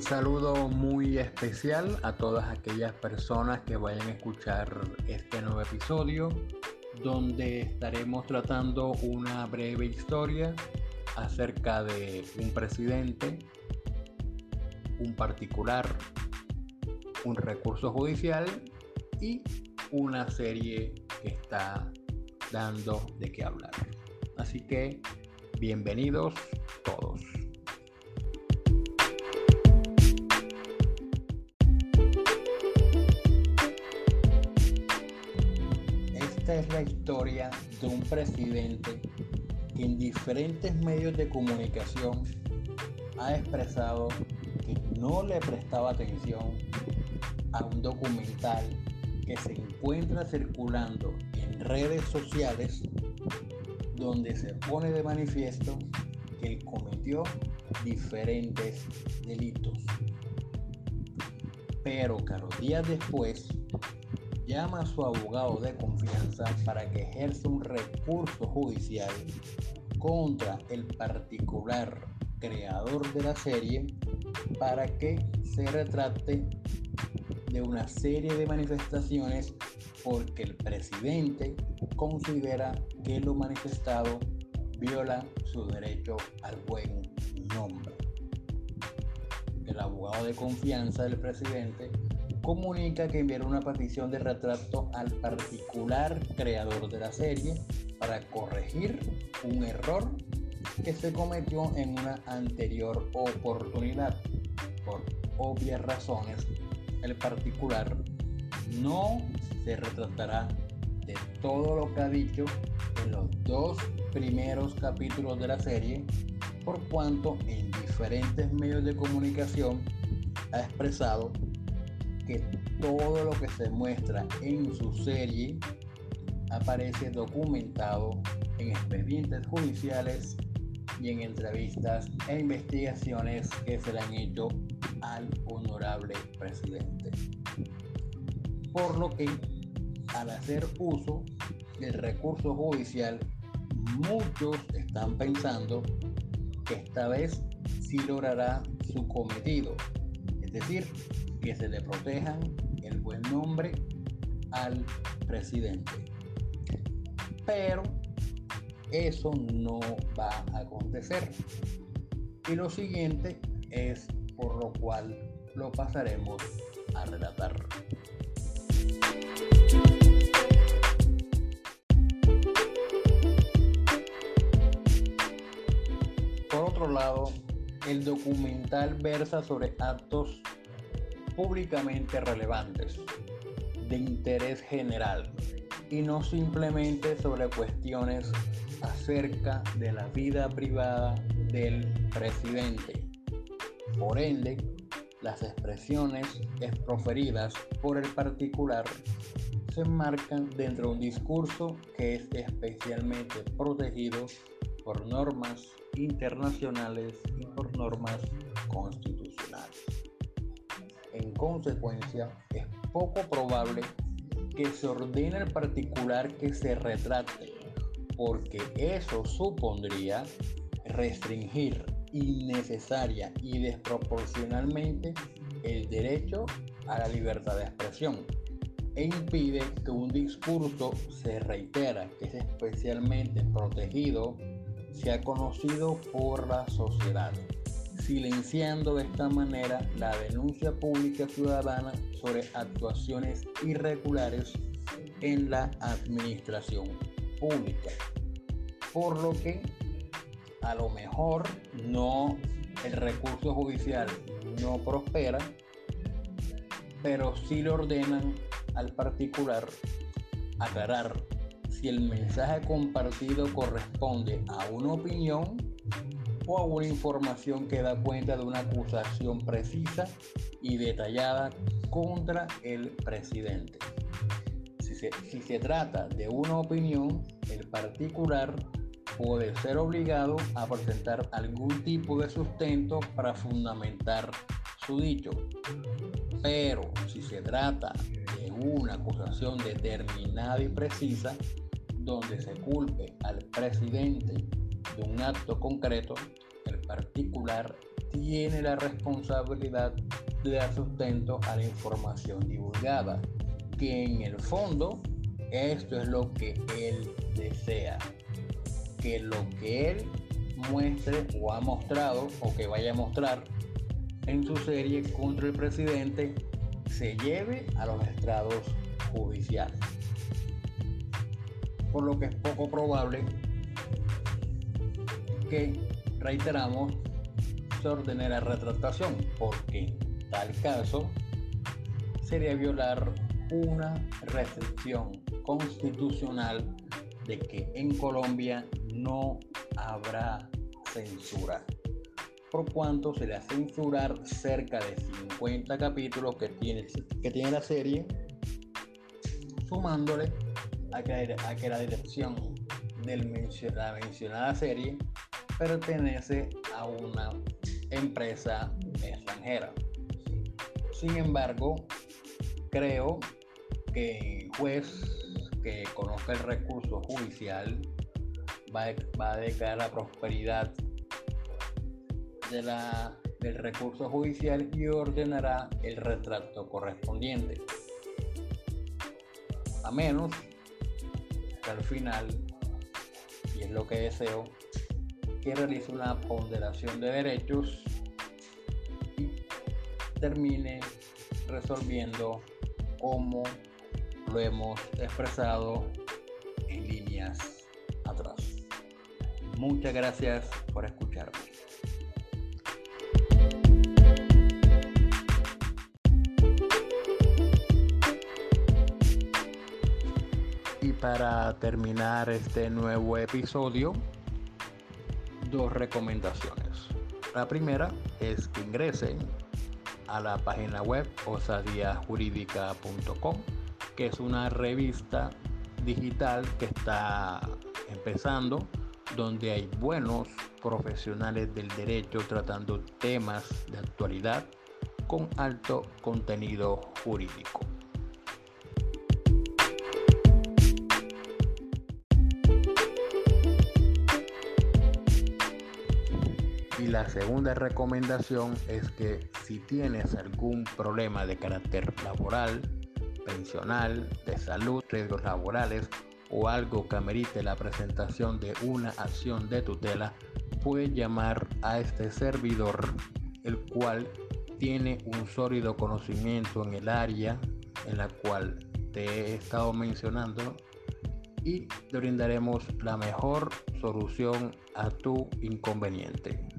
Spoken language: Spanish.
Un saludo muy especial a todas aquellas personas que vayan a escuchar este nuevo episodio donde estaremos tratando una breve historia acerca de un presidente, un particular, un recurso judicial y una serie que está dando de qué hablar. Así que bienvenidos todos. Esta es la historia de un presidente que en diferentes medios de comunicación ha expresado que no le prestaba atención a un documental que se encuentra circulando en redes sociales donde se pone de manifiesto que él cometió diferentes delitos. Pero que días después llama a su abogado de confianza para que ejerza un recurso judicial contra el particular creador de la serie para que se retrate de una serie de manifestaciones porque el presidente considera que lo manifestado viola su derecho al buen nombre. El abogado de confianza del presidente comunica que enviará una petición de retrato al particular creador de la serie para corregir un error que se cometió en una anterior oportunidad. Por obvias razones, el particular no se retratará de todo lo que ha dicho en los dos primeros capítulos de la serie, por cuanto en diferentes medios de comunicación ha expresado que todo lo que se muestra en su serie aparece documentado en expedientes judiciales y en entrevistas e investigaciones que se le han hecho al honorable presidente. Por lo que al hacer uso del recurso judicial, muchos están pensando que esta vez sí logrará su cometido, es decir, que se le protejan el buen nombre al presidente. Pero eso no va a acontecer. Y lo siguiente es por lo cual lo pasaremos a relatar. Por otro lado, el documental versa sobre actos públicamente relevantes, de interés general, y no simplemente sobre cuestiones acerca de la vida privada del presidente. Por ende, las expresiones proferidas por el particular se enmarcan dentro de un discurso que es especialmente protegido por normas internacionales y por normas constitucionales. En consecuencia, es poco probable que se ordene al particular que se retrate, porque eso supondría restringir innecesaria y desproporcionalmente el derecho a la libertad de expresión e impide que un discurso se reitera, que es especialmente protegido, sea conocido por la sociedad, silenciando de esta manera la denuncia pública ciudadana sobre actuaciones irregulares en la administración pública. Por lo que a lo mejor no el recurso judicial no prospera, pero sí le ordenan al particular aclarar si el mensaje compartido corresponde a una opinión o a una información que da cuenta de una acusación precisa y detallada contra el presidente. Si se, si se trata de una opinión, el particular puede ser obligado a presentar algún tipo de sustento para fundamentar su dicho. Pero si se trata de una acusación determinada y precisa, donde se culpe al presidente de un acto concreto, el particular tiene la responsabilidad de dar sustento a la información divulgada, que en el fondo esto es lo que él desea, que lo que él muestre o ha mostrado o que vaya a mostrar en su serie contra el presidente se lleve a los estrados judiciales. Por lo que es poco probable que, reiteramos, se ordene la retractación, porque en tal caso sería violar una restricción constitucional de que en Colombia no habrá censura, por cuanto se le a censurar cerca de 50 capítulos que tiene, que tiene la serie, sumándole a que, a que la dirección de la mencionada serie pertenece a una empresa extranjera. Sin embargo, creo que el juez que conozca el recurso judicial va, a declarar la prosperidad de la, del recurso judicial y ordenará el retrato correspondiente. A menos que al final, y es lo que deseo, que realice una ponderación de derechos y termine resolviendo como lo hemos expresado en líneas atrás. Muchas gracias por escucharme. Y para terminar este nuevo episodio, dos recomendaciones. La primera es que ingresen a la página web osadiajurídica.com, que es una revista digital que está empezando donde hay buenos profesionales del derecho tratando temas de actualidad con alto contenido jurídico. La segunda recomendación es que si tienes algún problema de carácter laboral, pensional, de salud, riesgos laborales o algo que amerite la presentación de una acción de tutela, puede llamar a este servidor, el cual tiene un sólido conocimiento en el área en la cual te he estado mencionando y te brindaremos la mejor solución a tu inconveniente.